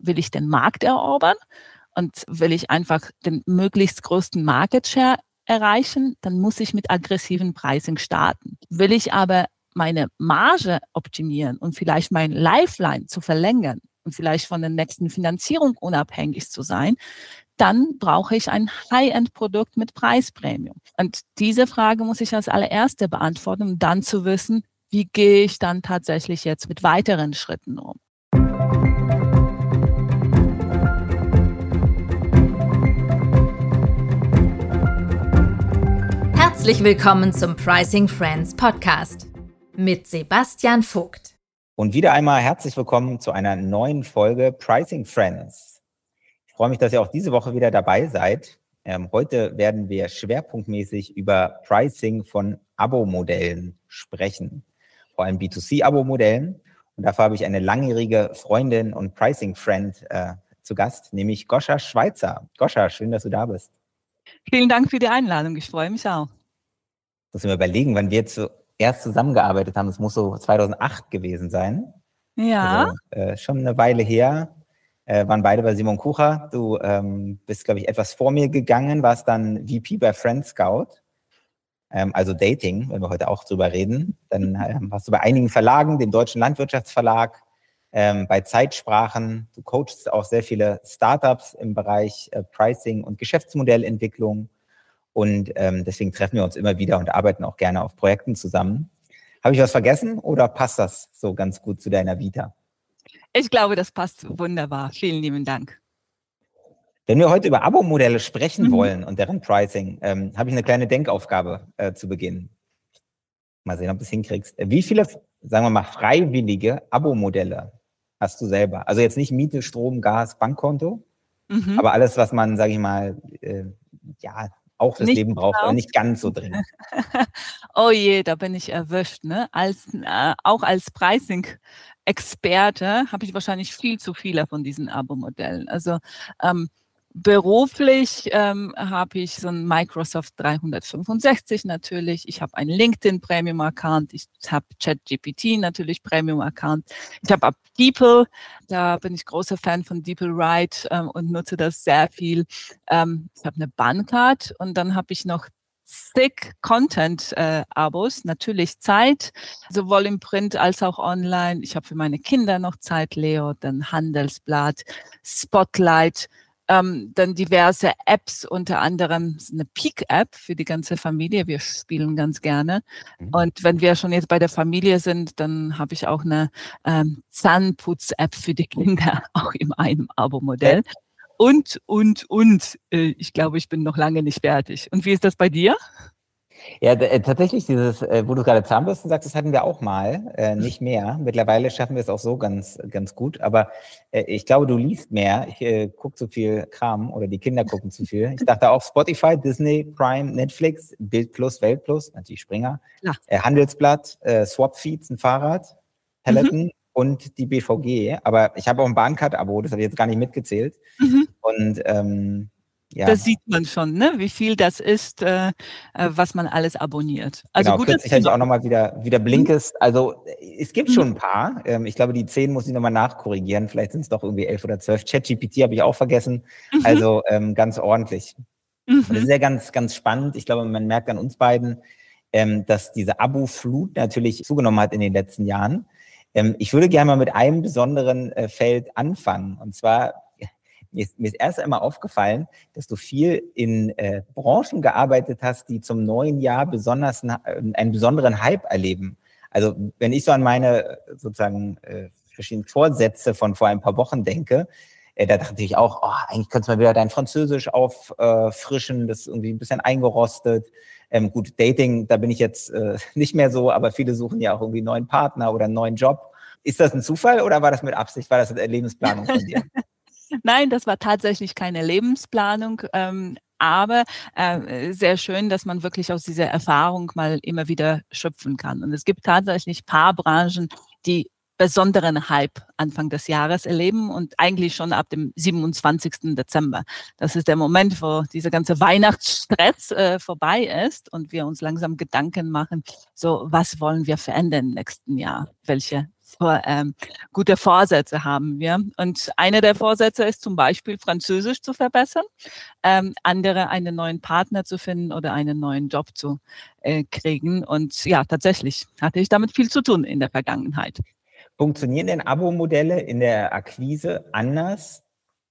will ich den Markt erobern und will ich einfach den möglichst größten Market Share erreichen, dann muss ich mit aggressiven Pricing starten. Will ich aber meine Marge optimieren und vielleicht mein Lifeline zu verlängern und vielleicht von der nächsten Finanzierung unabhängig zu sein, dann brauche ich ein High-End-Produkt mit Preispremium. Und diese Frage muss ich als allererste beantworten, um dann zu wissen, wie gehe ich dann tatsächlich jetzt mit weiteren Schritten um. Herzlich willkommen zum Pricing Friends Podcast mit Sebastian Vogt. Und wieder einmal herzlich willkommen zu einer neuen Folge Pricing Friends. Ich freue mich, dass ihr auch diese Woche wieder dabei seid. Ähm, heute werden wir schwerpunktmäßig über Pricing von Abo-Modellen sprechen, vor allem B2C-Abo-Modellen. Und dafür habe ich eine langjährige Freundin und Pricing-Friend äh, zu Gast, nämlich Goscha Schweizer. Goscha, schön, dass du da bist. Vielen Dank für die Einladung. Ich freue mich auch muss ich mir überlegen, wann wir zuerst zusammengearbeitet haben. Das muss so 2008 gewesen sein. Ja. Also, äh, schon eine Weile her. Äh, waren beide bei Simon Kucher. Du ähm, bist, glaube ich, etwas vor mir gegangen, warst dann VP bei Friend Scout. Ähm, also Dating, wenn wir heute auch drüber reden. Dann ähm, warst du bei einigen Verlagen, dem Deutschen Landwirtschaftsverlag, ähm, bei Zeitsprachen. Du coachst auch sehr viele Startups im Bereich äh, Pricing und Geschäftsmodellentwicklung. Und ähm, deswegen treffen wir uns immer wieder und arbeiten auch gerne auf Projekten zusammen. Habe ich was vergessen oder passt das so ganz gut zu deiner Vita? Ich glaube, das passt wunderbar. Vielen lieben Dank. Wenn wir heute über Abo-Modelle sprechen mhm. wollen und deren Pricing, ähm, habe ich eine kleine Denkaufgabe äh, zu Beginn. Mal sehen, ob du es hinkriegst. Wie viele, sagen wir mal, freiwillige Abo-Modelle hast du selber? Also jetzt nicht Miete, Strom, Gas, Bankkonto, mhm. aber alles, was man, sage ich mal, äh, ja, auch das nicht Leben braucht, genau. aber nicht ganz so dringend. oh je, da bin ich erwischt. Ne? Als, äh, auch als Pricing-Experte habe ich wahrscheinlich viel zu viele von diesen Abo-Modellen. Also ähm, Beruflich ähm, habe ich so ein Microsoft 365 natürlich. Ich habe einen LinkedIn Premium Account. Ich habe ChatGPT natürlich Premium Account. Ich habe DeepL. Da bin ich großer Fan von DeepL Write ähm, und nutze das sehr viel. Ähm, ich habe eine Bahncard und dann habe ich noch Thick Content äh, Abos, natürlich Zeit, sowohl im Print als auch online. Ich habe für meine Kinder noch Zeit, Leo, dann Handelsblatt, Spotlight, ähm, dann diverse Apps, unter anderem eine Peak-App für die ganze Familie. Wir spielen ganz gerne. Mhm. Und wenn wir schon jetzt bei der Familie sind, dann habe ich auch eine ähm, Zahnputz-App für die Kinder, auch in einem Abo-Modell. Und, und, und, äh, ich glaube, ich bin noch lange nicht fertig. Und wie ist das bei dir? Ja, äh, tatsächlich dieses, äh, wo du gerade Zahnbürsten sagst, das hatten wir auch mal, äh, mhm. nicht mehr. Mittlerweile schaffen wir es auch so ganz, ganz gut. Aber äh, ich glaube, du liest mehr. Ich gucke zu viel Kram oder die Kinder gucken zu viel. Ich dachte auch Spotify, Disney, Prime, Netflix, Bild Plus, Welt Plus, natürlich Springer, Handelsblatt, Swapfeeds, ein Fahrrad, Peloton mhm. und die BVG. Aber ich habe auch ein Bahncard-Abo, das habe ich jetzt gar nicht mitgezählt. Mhm. Und ähm, ja. Das sieht man schon, ne? wie viel das ist, äh, äh was man alles abonniert. Also genau, gut, kürzlich hätte ich auch nochmal wieder, wieder Blinkist. Also es gibt schon ein paar. Ähm, ich glaube, die zehn muss ich nochmal nachkorrigieren. Vielleicht sind es doch irgendwie elf oder zwölf. ChatGPT habe ich auch vergessen. Mhm. Also ähm, ganz ordentlich. Mhm. Das ist ja ganz, ganz spannend. Ich glaube, man merkt an uns beiden, ähm, dass diese Abo-Flut natürlich zugenommen hat in den letzten Jahren. Ähm, ich würde gerne mal mit einem besonderen äh, Feld anfangen. Und zwar mir ist, mir ist erst einmal aufgefallen, dass du viel in äh, Branchen gearbeitet hast, die zum neuen Jahr besonders äh, einen besonderen Hype erleben. Also wenn ich so an meine sozusagen äh, verschiedenen Vorsätze von vor ein paar Wochen denke, äh, da dachte ich auch, oh, eigentlich könntest du mal wieder dein Französisch auffrischen, das ist irgendwie ein bisschen eingerostet. Ähm, gut, Dating, da bin ich jetzt äh, nicht mehr so, aber viele suchen ja auch irgendwie einen neuen Partner oder einen neuen Job. Ist das ein Zufall oder war das mit Absicht? War das eine Lebensplanung von dir? Nein, das war tatsächlich keine Lebensplanung. Ähm, aber äh, sehr schön, dass man wirklich aus dieser Erfahrung mal immer wieder schöpfen kann. Und es gibt tatsächlich paar Branchen, die besonderen Hype Anfang des Jahres erleben und eigentlich schon ab dem 27. Dezember. Das ist der Moment, wo dieser ganze Weihnachtsstress äh, vorbei ist und wir uns langsam Gedanken machen, so was wollen wir verändern im nächsten Jahr? Welche ähm, gute Vorsätze haben wir. Und einer der Vorsätze ist zum Beispiel Französisch zu verbessern, ähm, andere einen neuen Partner zu finden oder einen neuen Job zu äh, kriegen. Und ja, tatsächlich hatte ich damit viel zu tun in der Vergangenheit. Funktionieren denn Abo-Modelle in der Akquise anders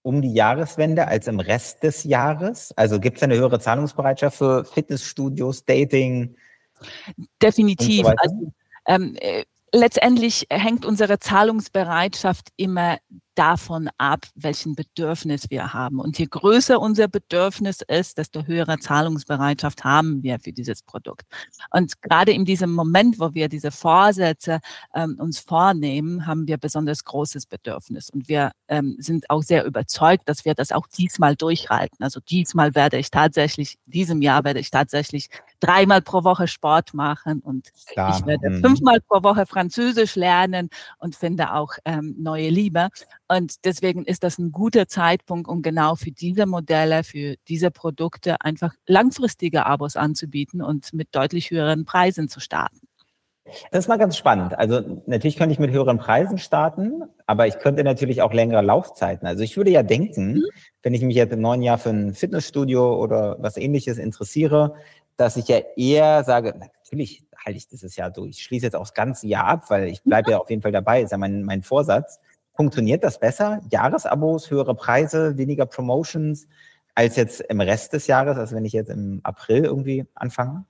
um die Jahreswende als im Rest des Jahres? Also gibt es eine höhere Zahlungsbereitschaft für Fitnessstudios, Dating? Definitiv. So also, ähm, äh, letztendlich hängt unsere Zahlungsbereitschaft immer davon ab, welchen Bedürfnis wir haben. Und je größer unser Bedürfnis ist, desto höhere Zahlungsbereitschaft haben wir für dieses Produkt. Und gerade in diesem Moment, wo wir diese Vorsätze ähm, uns vornehmen, haben wir besonders großes Bedürfnis. Und wir ähm, sind auch sehr überzeugt, dass wir das auch diesmal durchhalten. Also diesmal werde ich tatsächlich, diesem Jahr werde ich tatsächlich dreimal pro Woche Sport machen und Klar. ich werde mhm. fünfmal pro Woche Französisch lernen und finde auch ähm, neue Liebe. Und deswegen ist das ein guter Zeitpunkt, um genau für diese Modelle, für diese Produkte einfach langfristige Abos anzubieten und mit deutlich höheren Preisen zu starten. Das ist mal ganz spannend. Also natürlich könnte ich mit höheren Preisen starten, aber ich könnte natürlich auch längere Laufzeiten. Also ich würde ja denken, mhm. wenn ich mich jetzt im neuen Jahr für ein Fitnessstudio oder was ähnliches interessiere, dass ich ja eher sage, natürlich halte ich dieses Jahr durch. Ich schließe jetzt auch das ganze Jahr ab, weil ich bleibe ja. ja auf jeden Fall dabei, ist ja mein, mein Vorsatz. Funktioniert das besser? Jahresabos, höhere Preise, weniger Promotions als jetzt im Rest des Jahres, als wenn ich jetzt im April irgendwie anfange?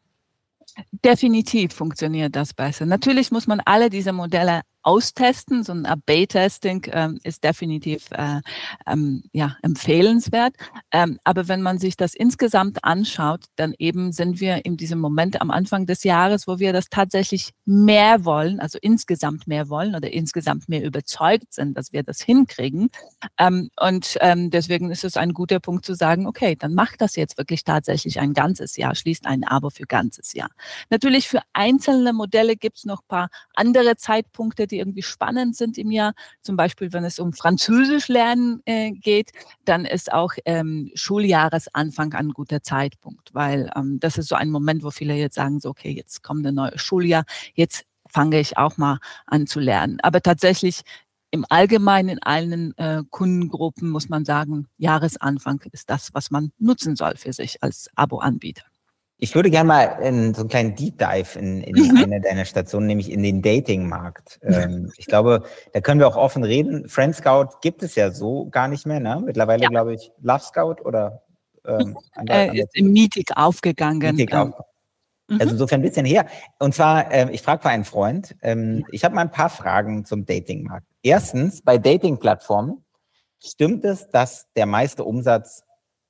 Definitiv funktioniert das besser. Natürlich muss man alle diese Modelle austesten. So ein AB-Testing ähm, ist definitiv äh, ähm, ja, empfehlenswert. Ähm, aber wenn man sich das insgesamt anschaut, dann eben sind wir in diesem Moment am Anfang des Jahres, wo wir das tatsächlich mehr wollen, also insgesamt mehr wollen oder insgesamt mehr überzeugt sind, dass wir das hinkriegen. Ähm, und ähm, deswegen ist es ein guter Punkt zu sagen, okay, dann macht das jetzt wirklich tatsächlich ein ganzes Jahr, schließt ein Abo für ganzes Jahr. Natürlich für einzelne Modelle gibt es noch paar andere Zeitpunkte, die irgendwie spannend sind im Jahr. Zum Beispiel, wenn es um Französisch lernen äh, geht, dann ist auch ähm, Schuljahresanfang ein guter Zeitpunkt, weil ähm, das ist so ein Moment, wo viele jetzt sagen, so, okay, jetzt kommt ein neues Schuljahr, jetzt fange ich auch mal an zu lernen. Aber tatsächlich im Allgemeinen in allen äh, Kundengruppen muss man sagen, Jahresanfang ist das, was man nutzen soll für sich als Abo-Anbieter. Ich würde gerne mal in so einen kleinen Deep Dive in, in mhm. eine deiner Stationen, nämlich in den Dating-Markt. Ähm, ich glaube, da können wir auch offen reden. Friend Scout gibt es ja so gar nicht mehr. Ne? Mittlerweile ja. glaube ich Love Scout oder ähm, an der ist im Meeting aufgegangen. Meeting ähm. auf. Also mhm. insofern ein bisschen her. Und zwar, äh, ich frage für einen Freund, ähm, ich habe mal ein paar Fragen zum Dating-Markt. Erstens, bei Dating-Plattformen, stimmt es, dass der meiste Umsatz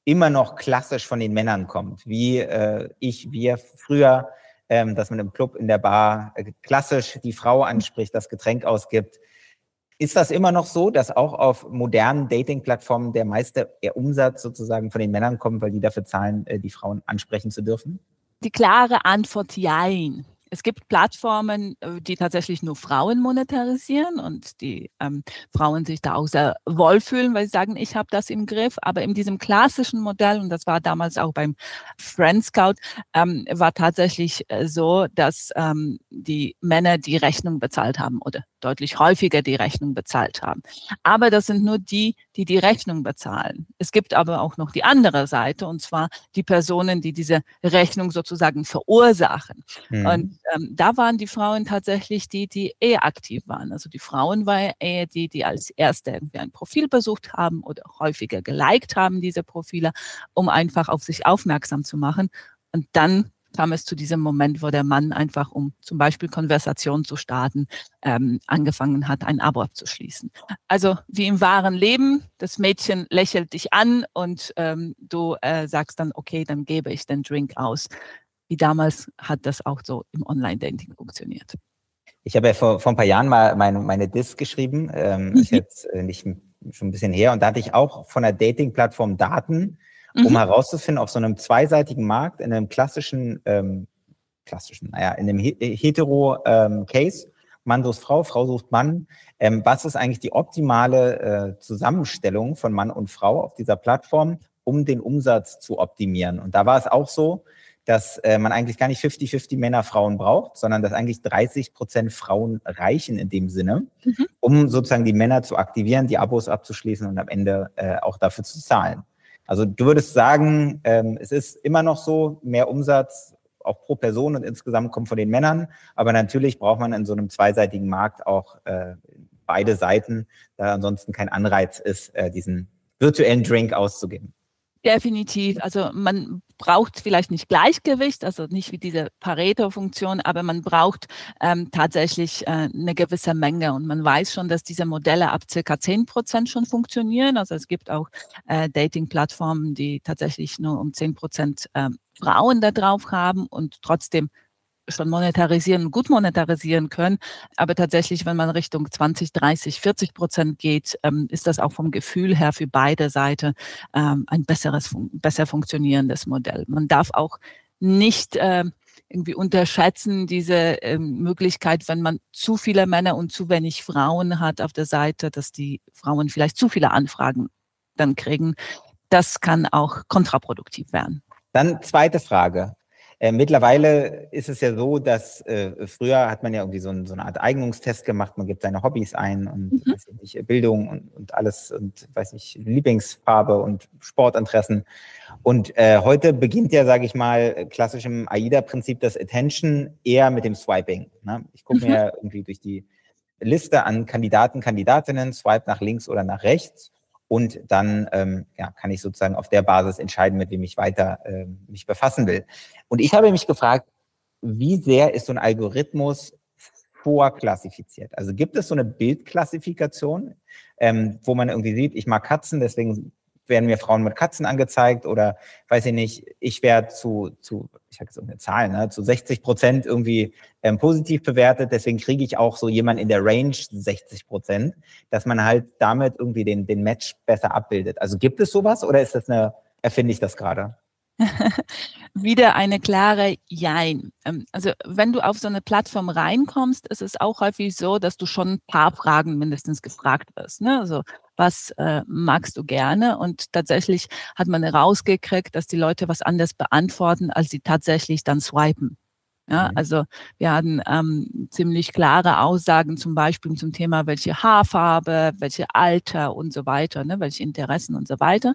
immer noch klassisch von den Männern kommt, wie äh, ich, wir früher, ähm, dass man im Club, in der Bar äh, klassisch die Frau anspricht, das Getränk ausgibt. Ist das immer noch so, dass auch auf modernen Dating-Plattformen der meiste Umsatz sozusagen von den Männern kommt, weil die dafür zahlen, äh, die Frauen ansprechen zu dürfen? Die klare Antwort jein. Es gibt Plattformen, äh, die tatsächlich nur Frauen monetarisieren und die ähm, Frauen sich da auch sehr wohlfühlen, weil sie sagen, ich habe das im Griff. Aber in diesem klassischen Modell, und das war damals auch beim Friend Scout, ähm, war tatsächlich äh, so, dass ähm, die Männer die Rechnung bezahlt haben oder deutlich häufiger die Rechnung bezahlt haben. Aber das sind nur die, die die Rechnung bezahlen. Es gibt aber auch noch die andere Seite, und zwar die Personen, die diese Rechnung sozusagen verursachen. Mhm. Und ähm, da waren die Frauen tatsächlich die, die eher aktiv waren. Also die Frauen waren eher die, die als Erste irgendwie ein Profil besucht haben oder häufiger geliked haben, diese Profile, um einfach auf sich aufmerksam zu machen. Und dann kam es zu diesem Moment, wo der Mann einfach, um zum Beispiel Konversation zu starten, ähm, angefangen hat, ein Abo abzuschließen. Also wie im wahren Leben, das Mädchen lächelt dich an und ähm, du äh, sagst dann, okay, dann gebe ich den Drink aus. Wie damals hat das auch so im Online-Dating funktioniert. Ich habe ja vor, vor ein paar Jahren mal meine, meine Disk geschrieben, ähm, mhm. ist jetzt äh, nicht schon ein bisschen her, und da hatte ich auch von der Dating-Plattform Daten, mhm. um herauszufinden, auf so einem zweiseitigen Markt, in einem klassischen, ähm, klassischen, naja, in einem Hetero-Case, ähm, Mann sucht Frau, Frau sucht Mann, ähm, was ist eigentlich die optimale äh, Zusammenstellung von Mann und Frau auf dieser Plattform, um den Umsatz zu optimieren? Und da war es auch so, dass äh, man eigentlich gar nicht 50-50 Männer, Frauen braucht, sondern dass eigentlich 30 Prozent Frauen reichen in dem Sinne, mhm. um sozusagen die Männer zu aktivieren, die Abos abzuschließen und am Ende äh, auch dafür zu zahlen. Also du würdest sagen, ähm, es ist immer noch so, mehr Umsatz auch pro Person und insgesamt kommt von den Männern, aber natürlich braucht man in so einem zweiseitigen Markt auch äh, beide Seiten, da ansonsten kein Anreiz ist, äh, diesen virtuellen Drink auszugeben. Definitiv. Also man braucht vielleicht nicht Gleichgewicht, also nicht wie diese Pareto-Funktion, aber man braucht ähm, tatsächlich äh, eine gewisse Menge. Und man weiß schon, dass diese Modelle ab circa 10 Prozent schon funktionieren. Also es gibt auch äh, Dating-Plattformen, die tatsächlich nur um 10 Prozent äh, Frauen da drauf haben und trotzdem schon monetarisieren, gut monetarisieren können. Aber tatsächlich, wenn man Richtung 20, 30, 40 Prozent geht, ähm, ist das auch vom Gefühl her für beide Seiten ähm, ein besseres, besser funktionierendes Modell. Man darf auch nicht äh, irgendwie unterschätzen diese Möglichkeit, wenn man zu viele Männer und zu wenig Frauen hat auf der Seite, dass die Frauen vielleicht zu viele Anfragen dann kriegen. Das kann auch kontraproduktiv werden. Dann zweite Frage. Äh, mittlerweile ist es ja so, dass äh, früher hat man ja irgendwie so, ein, so, eine Art Eignungstest gemacht, man gibt seine Hobbys ein und mhm. nicht, Bildung und, und, alles und weiß nicht, Lieblingsfarbe und Sportinteressen. Und äh, heute beginnt ja, sage ich mal, klassisch im AIDA-Prinzip das Attention eher mit dem Swiping. Ne? Ich gucke mhm. mir irgendwie durch die Liste an Kandidaten, Kandidatinnen, swipe nach links oder nach rechts und dann ähm, ja, kann ich sozusagen auf der Basis entscheiden, mit wem ich weiter äh, mich befassen will. Und ich habe mich gefragt, wie sehr ist so ein Algorithmus vorklassifiziert? Also gibt es so eine Bildklassifikation, ähm, wo man irgendwie sieht, ich mag Katzen, deswegen werden mir Frauen mit Katzen angezeigt oder weiß ich nicht, ich werde zu, zu ich habe jetzt eine Zahl, ne, zu 60 Prozent irgendwie ähm, positiv bewertet, deswegen kriege ich auch so jemand in der Range 60 Prozent, dass man halt damit irgendwie den, den Match besser abbildet. Also gibt es sowas oder ist das eine, erfinde ich das gerade? Wieder eine klare Jein. Ähm, also wenn du auf so eine Plattform reinkommst, ist es auch häufig so, dass du schon ein paar Fragen mindestens gefragt wirst. Ne? Also was äh, magst du gerne? Und tatsächlich hat man herausgekriegt, dass die Leute was anders beantworten, als sie tatsächlich dann swipen. Ja, mhm. also wir hatten ähm, ziemlich klare Aussagen zum Beispiel zum Thema, welche Haarfarbe, welche Alter und so weiter, ne, welche Interessen und so weiter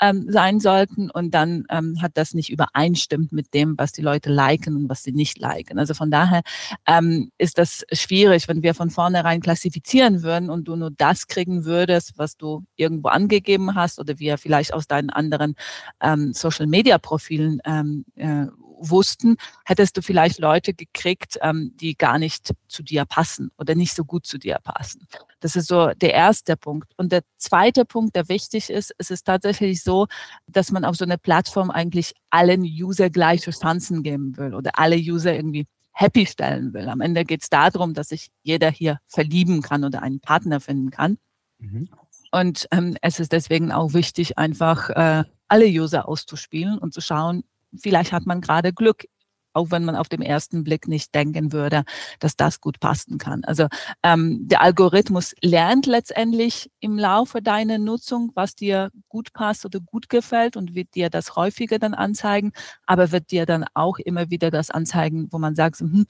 ähm, sein sollten. Und dann ähm, hat das nicht übereinstimmt mit dem, was die Leute liken und was sie nicht liken. Also von daher ähm, ist das schwierig, wenn wir von vornherein klassifizieren würden und du nur das kriegen würdest, was du irgendwo angegeben hast oder wir vielleicht aus deinen anderen ähm, Social-Media-Profilen ähm, äh, wussten, hättest du vielleicht Leute gekriegt, ähm, die gar nicht zu dir passen oder nicht so gut zu dir passen. Das ist so der erste Punkt. Und der zweite Punkt, der wichtig ist, es ist tatsächlich so, dass man auf so eine Plattform eigentlich allen User gleiche Chancen geben will oder alle User irgendwie happy stellen will. Am Ende geht es darum, dass sich jeder hier verlieben kann oder einen Partner finden kann. Mhm. Und ähm, es ist deswegen auch wichtig, einfach äh, alle User auszuspielen und zu schauen, vielleicht hat man gerade Glück, auch wenn man auf dem ersten Blick nicht denken würde, dass das gut passen kann. Also ähm, der Algorithmus lernt letztendlich im Laufe deiner Nutzung, was dir gut passt oder gut gefällt und wird dir das häufiger dann anzeigen, aber wird dir dann auch immer wieder das anzeigen, wo man sagt, hm,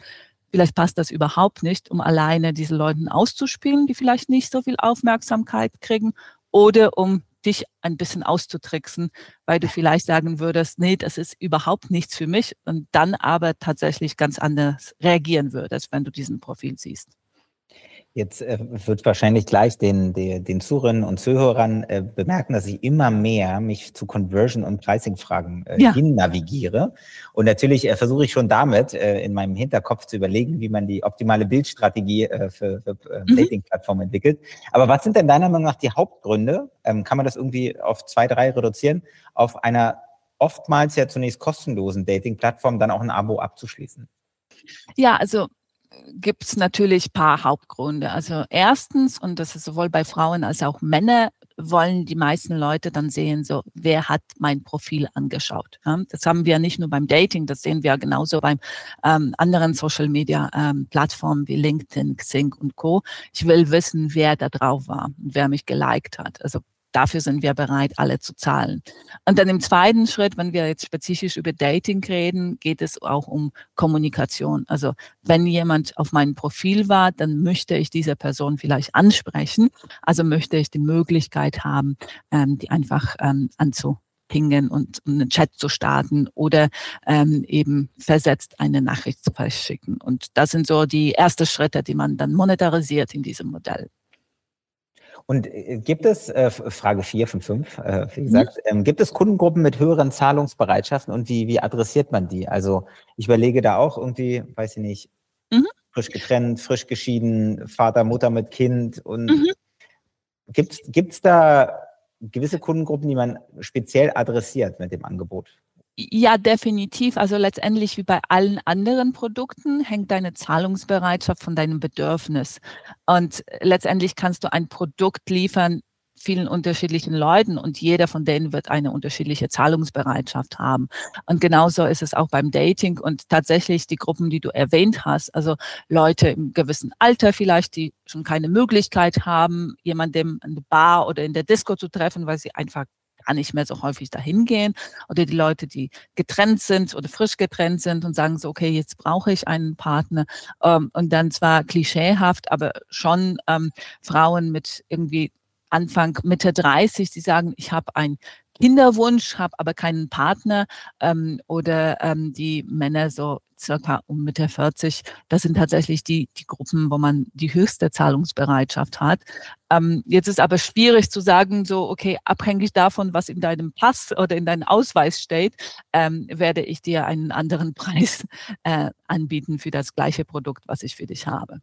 vielleicht passt das überhaupt nicht, um alleine diese Leuten auszuspielen, die vielleicht nicht so viel Aufmerksamkeit kriegen oder um dich ein bisschen auszutricksen, weil du vielleicht sagen würdest, nee, das ist überhaupt nichts für mich und dann aber tatsächlich ganz anders reagieren würdest, wenn du diesen Profil siehst. Jetzt äh, wird wahrscheinlich gleich den, den, den Zuhörern und Zuhörern äh, bemerken, dass ich immer mehr mich zu Conversion- und Pricing-Fragen äh, ja. hin navigiere. Und natürlich äh, versuche ich schon damit äh, in meinem Hinterkopf zu überlegen, wie man die optimale Bildstrategie äh, für, für äh, mhm. Dating-Plattformen entwickelt. Aber was sind denn deiner Meinung nach die Hauptgründe? Ähm, kann man das irgendwie auf zwei, drei reduzieren, auf einer oftmals ja zunächst kostenlosen Dating-Plattform dann auch ein Abo abzuschließen? Ja, also gibt es natürlich paar Hauptgründe. Also erstens, und das ist sowohl bei Frauen als auch Männer, wollen die meisten Leute dann sehen, so, wer hat mein Profil angeschaut. Ja, das haben wir nicht nur beim Dating, das sehen wir genauso beim ähm, anderen Social Media ähm, Plattformen wie LinkedIn, Xing und Co. Ich will wissen, wer da drauf war und wer mich geliked hat. Also dafür sind wir bereit, alle zu zahlen. Und dann im zweiten Schritt, wenn wir jetzt spezifisch über Dating reden, geht es auch um Kommunikation. Also wenn jemand auf meinem Profil war, dann möchte ich diese Person vielleicht ansprechen. Also möchte ich die Möglichkeit haben, ähm, die einfach ähm, anzu pingen und einen Chat zu starten oder ähm, eben versetzt eine Nachricht zu verschicken. Und das sind so die ersten Schritte, die man dann monetarisiert in diesem Modell. Und äh, gibt es, äh, Frage 4 von 5, äh, wie mhm. gesagt, ähm, gibt es Kundengruppen mit höheren Zahlungsbereitschaften und wie, wie adressiert man die? Also ich überlege da auch irgendwie, weiß ich nicht, mhm. frisch getrennt, frisch geschieden, Vater, Mutter mit Kind und mhm. gibt es da gewisse Kundengruppen, die man speziell adressiert mit dem Angebot? Ja, definitiv. Also letztendlich wie bei allen anderen Produkten hängt deine Zahlungsbereitschaft von deinem Bedürfnis. Und letztendlich kannst du ein Produkt liefern, vielen unterschiedlichen Leuten und jeder von denen wird eine unterschiedliche Zahlungsbereitschaft haben. Und genauso ist es auch beim Dating und tatsächlich die Gruppen, die du erwähnt hast, also Leute im gewissen Alter vielleicht, die schon keine Möglichkeit haben, jemandem in der Bar oder in der Disco zu treffen, weil sie einfach gar nicht mehr so häufig dahin gehen oder die Leute, die getrennt sind oder frisch getrennt sind und sagen so, okay, jetzt brauche ich einen Partner. Ähm, und dann zwar klischeehaft, aber schon ähm, Frauen mit irgendwie Anfang, Mitte 30, die sagen, ich habe einen Kinderwunsch, habe aber keinen Partner. Ähm, oder ähm, die Männer so circa um Mitte 40, das sind tatsächlich die, die Gruppen, wo man die höchste Zahlungsbereitschaft hat. Ähm, jetzt ist aber schwierig zu sagen, so, okay, abhängig davon, was in deinem Pass oder in deinem Ausweis steht, ähm, werde ich dir einen anderen Preis äh, anbieten für das gleiche Produkt, was ich für dich habe.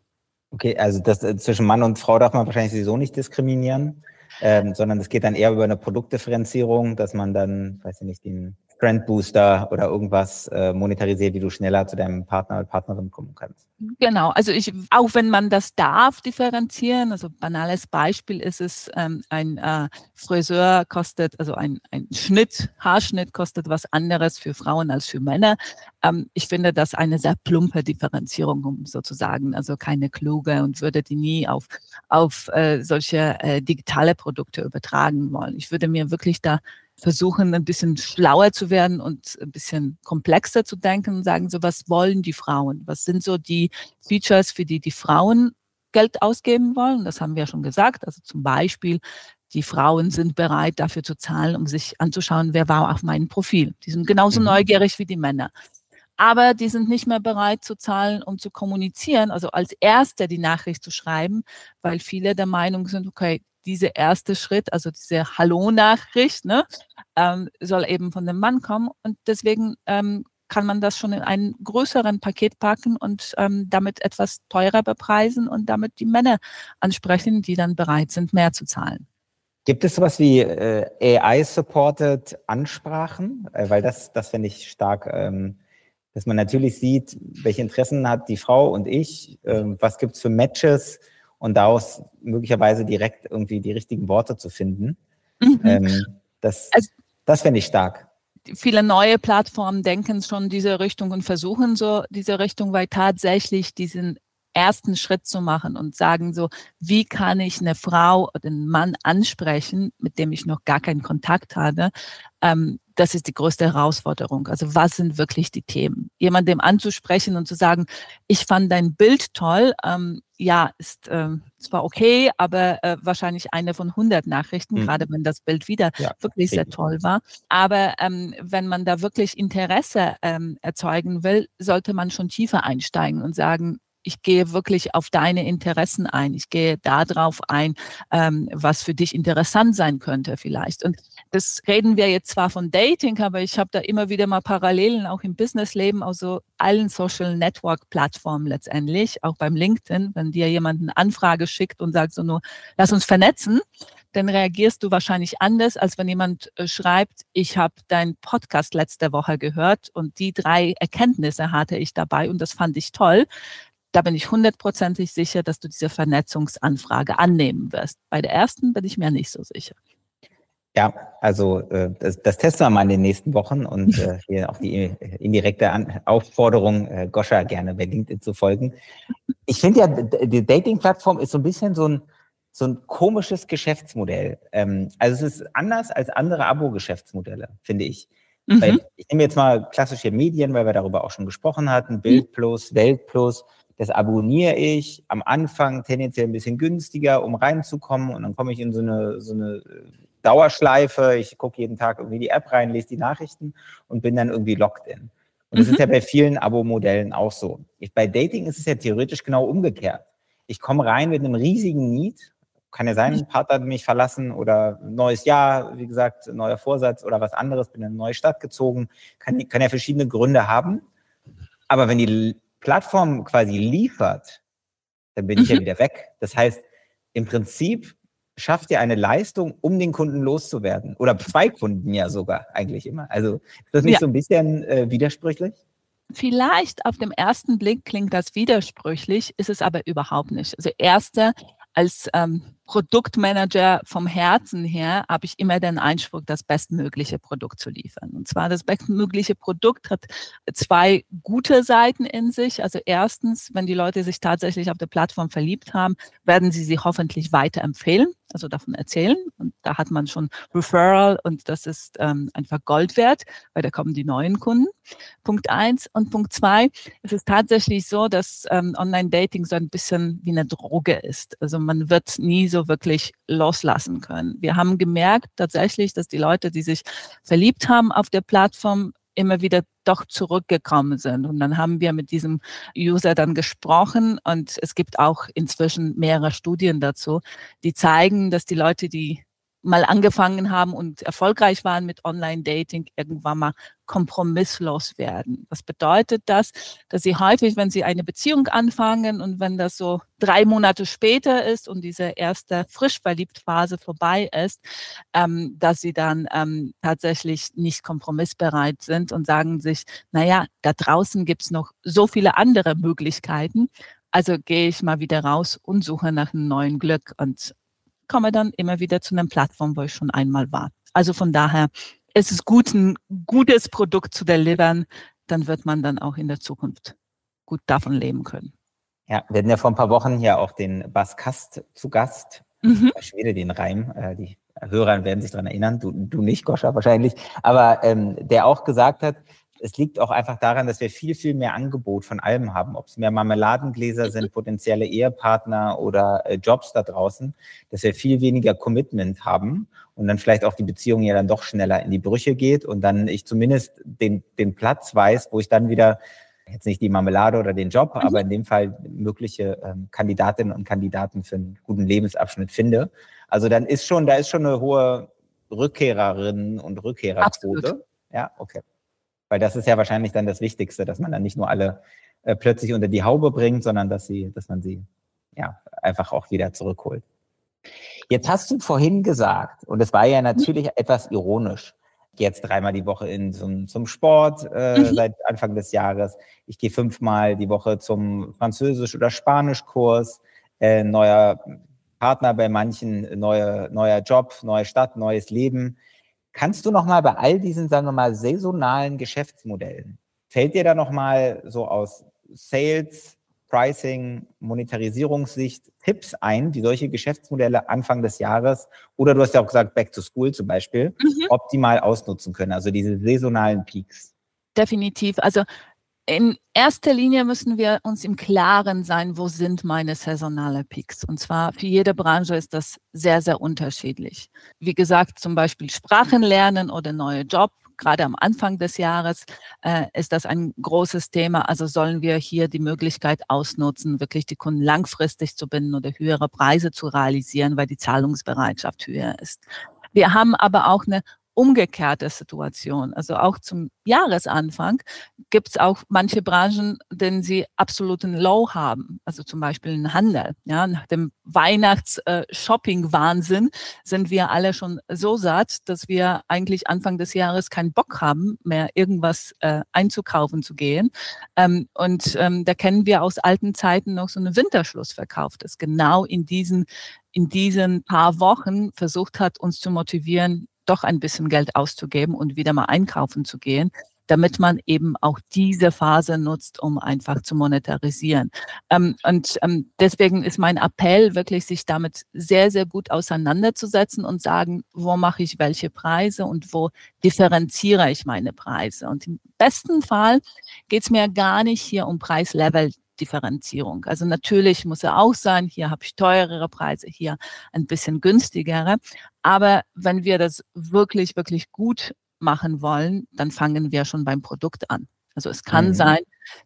Okay, also das, äh, zwischen Mann und Frau darf man wahrscheinlich sowieso nicht diskriminieren, ähm, sondern es geht dann eher über eine Produktdifferenzierung, dass man dann, weiß ich nicht, den Trend Booster oder irgendwas äh, monetarisiert, wie du schneller zu deinem Partner oder Partnerin kommen kannst. Genau, also ich, auch wenn man das darf, differenzieren, also banales Beispiel ist es, ähm, ein äh, Friseur kostet, also ein, ein Schnitt, Haarschnitt kostet was anderes für Frauen als für Männer. Ähm, ich finde das eine sehr plumpe Differenzierung, um sozusagen, also keine kluge und würde die nie auf, auf äh, solche äh, digitale Produkte übertragen wollen. Ich würde mir wirklich da versuchen, ein bisschen schlauer zu werden und ein bisschen komplexer zu denken und sagen, so was wollen die Frauen? Was sind so die Features, für die die Frauen Geld ausgeben wollen? Das haben wir schon gesagt. Also zum Beispiel, die Frauen sind bereit, dafür zu zahlen, um sich anzuschauen, wer war auf meinem Profil. Die sind genauso mhm. neugierig wie die Männer. Aber die sind nicht mehr bereit zu zahlen, um zu kommunizieren, also als Erster die Nachricht zu schreiben, weil viele der Meinung sind, okay, dieser erste Schritt, also diese Hallo-Nachricht, ne, ähm, soll eben von dem Mann kommen. Und deswegen ähm, kann man das schon in einen größeren Paket packen und ähm, damit etwas teurer bepreisen und damit die Männer ansprechen, die dann bereit sind, mehr zu zahlen. Gibt es sowas wie äh, AI-supported Ansprachen? Äh, weil das, das finde ich stark, ähm, dass man natürlich sieht, welche Interessen hat die Frau und ich, äh, was gibt es für Matches, und daraus möglicherweise direkt irgendwie die richtigen Worte zu finden. Mhm. Ähm, das also, das fände ich stark. Viele neue Plattformen denken schon diese Richtung und versuchen so diese Richtung, weil tatsächlich diesen ersten Schritt zu machen und sagen so, wie kann ich eine Frau oder einen Mann ansprechen, mit dem ich noch gar keinen Kontakt hatte, ähm, das ist die größte Herausforderung. Also was sind wirklich die Themen? Jemandem anzusprechen und zu sagen, ich fand dein Bild toll, ähm, ja, ist äh, zwar okay, aber äh, wahrscheinlich eine von 100 Nachrichten, mhm. gerade wenn das Bild wieder ja, wirklich sehr toll war. Aber ähm, wenn man da wirklich Interesse ähm, erzeugen will, sollte man schon tiefer einsteigen und sagen, ich gehe wirklich auf deine Interessen ein. Ich gehe darauf ein, ähm, was für dich interessant sein könnte vielleicht. Und das reden wir jetzt zwar von Dating, aber ich habe da immer wieder mal Parallelen auch im Businessleben, also allen Social Network Plattformen letztendlich, auch beim LinkedIn, wenn dir jemand eine Anfrage schickt und sagt so nur, lass uns vernetzen, dann reagierst du wahrscheinlich anders, als wenn jemand äh, schreibt, ich habe deinen Podcast letzte Woche gehört und die drei Erkenntnisse hatte ich dabei und das fand ich toll da bin ich hundertprozentig sicher, dass du diese Vernetzungsanfrage annehmen wirst. Bei der ersten bin ich mir nicht so sicher. Ja, also äh, das, das testen wir mal in den nächsten Wochen und äh, hier auch die äh, indirekte An Aufforderung, äh, Goscha gerne bei LinkedIn zu folgen. Ich finde ja, die Dating-Plattform ist so ein bisschen so ein, so ein komisches Geschäftsmodell. Ähm, also es ist anders als andere Abo-Geschäftsmodelle, finde ich. Mhm. Ich nehme jetzt mal klassische Medien, weil wir darüber auch schon gesprochen hatten, Bild Plus, Welt Plus. Das abonniere ich am Anfang tendenziell ein bisschen günstiger, um reinzukommen. Und dann komme ich in so eine, so eine Dauerschleife. Ich gucke jeden Tag irgendwie die App rein, lese die Nachrichten und bin dann irgendwie locked in. Und das mhm. ist ja bei vielen Abo-Modellen auch so. Ich, bei Dating ist es ja theoretisch genau umgekehrt. Ich komme rein mit einem riesigen Need. Kann ja sein, ein Partner hat mich verlassen oder neues Jahr, wie gesagt, neuer Vorsatz oder was anderes, bin in eine neue Stadt gezogen. Kann, kann ja verschiedene Gründe haben. Aber wenn die Plattform quasi liefert, dann bin mhm. ich ja mhm. wieder weg. Das heißt, im Prinzip schafft ihr eine Leistung, um den Kunden loszuwerden. Oder zwei Kunden ja sogar eigentlich immer. Also ist das nicht ja. so ein bisschen äh, widersprüchlich? Vielleicht auf dem ersten Blick klingt das widersprüchlich, ist es aber überhaupt nicht. Also erste, als ähm, Produktmanager vom Herzen her habe ich immer den Einspruch, das bestmögliche Produkt zu liefern. Und zwar das bestmögliche Produkt hat zwei gute Seiten in sich. Also erstens, wenn die Leute sich tatsächlich auf der Plattform verliebt haben, werden sie sie hoffentlich weiterempfehlen, also davon erzählen. Und da hat man schon Referral und das ist ähm, einfach Gold wert, weil da kommen die neuen Kunden. Punkt eins. Und Punkt zwei, es ist tatsächlich so, dass ähm, Online-Dating so ein bisschen wie eine Droge ist. Also man wird nie so wirklich loslassen können. Wir haben gemerkt tatsächlich, dass die Leute, die sich verliebt haben auf der Plattform, immer wieder doch zurückgekommen sind. Und dann haben wir mit diesem User dann gesprochen und es gibt auch inzwischen mehrere Studien dazu, die zeigen, dass die Leute, die mal angefangen haben und erfolgreich waren mit Online-Dating, irgendwann mal kompromisslos werden. Was bedeutet das? Dass sie häufig, wenn sie eine Beziehung anfangen und wenn das so drei Monate später ist und diese erste frisch verliebt Phase vorbei ist, ähm, dass sie dann ähm, tatsächlich nicht kompromissbereit sind und sagen sich, naja, da draußen gibt's noch so viele andere Möglichkeiten. Also gehe ich mal wieder raus und suche nach einem neuen Glück. Und komme dann immer wieder zu einer Plattform, wo ich schon einmal war. Also von daher ist es gut, ein gutes Produkt zu delivern, dann wird man dann auch in der Zukunft gut davon leben können. Ja, wir hatten ja vor ein paar Wochen hier auch den Bas Kast zu Gast. Mhm. Ich wieder den Reim. Äh, die Hörer werden sich daran erinnern, du, du nicht, Goscha, wahrscheinlich. Aber ähm, der auch gesagt hat, es liegt auch einfach daran, dass wir viel, viel mehr Angebot von allem haben. Ob es mehr Marmeladengläser sind, potenzielle Ehepartner oder äh, Jobs da draußen, dass wir viel weniger Commitment haben und dann vielleicht auch die Beziehung ja dann doch schneller in die Brüche geht und dann ich zumindest den, den Platz weiß, wo ich dann wieder jetzt nicht die Marmelade oder den Job, mhm. aber in dem Fall mögliche ähm, Kandidatinnen und Kandidaten für einen guten Lebensabschnitt finde. Also dann ist schon, da ist schon eine hohe Rückkehrerinnen und Rückkehrerquote. Ja, okay. Weil das ist ja wahrscheinlich dann das Wichtigste, dass man dann nicht nur alle äh, plötzlich unter die Haube bringt, sondern dass sie, dass man sie ja einfach auch wieder zurückholt. Jetzt hast du vorhin gesagt, und es war ja natürlich etwas ironisch, jetzt dreimal die Woche in zum, zum Sport äh, mhm. seit Anfang des Jahres. Ich gehe fünfmal die Woche zum Französisch- oder Spanischkurs. Äh, neuer Partner bei manchen, neue, neuer Job, neue Stadt, neues Leben. Kannst du noch mal bei all diesen, sagen wir mal, saisonalen Geschäftsmodellen, fällt dir da noch mal so aus Sales, Pricing, Monetarisierungssicht Tipps ein, die solche Geschäftsmodelle Anfang des Jahres oder du hast ja auch gesagt, Back to School zum Beispiel, mhm. optimal ausnutzen können, also diese saisonalen Peaks? Definitiv. Also in erster Linie müssen wir uns im Klaren sein, wo sind meine saisonale Peaks. Und zwar für jede Branche ist das sehr, sehr unterschiedlich. Wie gesagt, zum Beispiel Sprachen lernen oder neue Job. Gerade am Anfang des Jahres äh, ist das ein großes Thema. Also sollen wir hier die Möglichkeit ausnutzen, wirklich die Kunden langfristig zu binden oder höhere Preise zu realisieren, weil die Zahlungsbereitschaft höher ist. Wir haben aber auch eine umgekehrte Situation. Also auch zum Jahresanfang gibt es auch manche Branchen, denen sie absoluten Low haben. Also zum Beispiel ein Handel. Ja, nach dem Weihnachts-Shopping-Wahnsinn äh, sind wir alle schon so satt, dass wir eigentlich Anfang des Jahres keinen Bock haben, mehr irgendwas äh, einzukaufen zu gehen. Ähm, und ähm, da kennen wir aus alten Zeiten noch so einen Winterschlussverkauf, das genau in diesen in diesen paar Wochen versucht hat, uns zu motivieren, doch ein bisschen Geld auszugeben und wieder mal einkaufen zu gehen. damit man eben auch diese Phase nutzt, um einfach zu monetarisieren. Ähm, und ähm, deswegen ist mein Appell wirklich, sich damit sehr, sehr gut auseinanderzusetzen und sagen, wo mache ich welche Preise und wo differenziere ich meine Preise. Und im besten Fall geht es mir gar nicht hier um Preislevel Differenzierung. Also natürlich muss er auch sein, hier habe ich teurere Preise, hier ein bisschen günstigere. Aber wenn wir das wirklich, wirklich gut machen wollen, dann fangen wir schon beim Produkt an. Also es kann mhm. sein,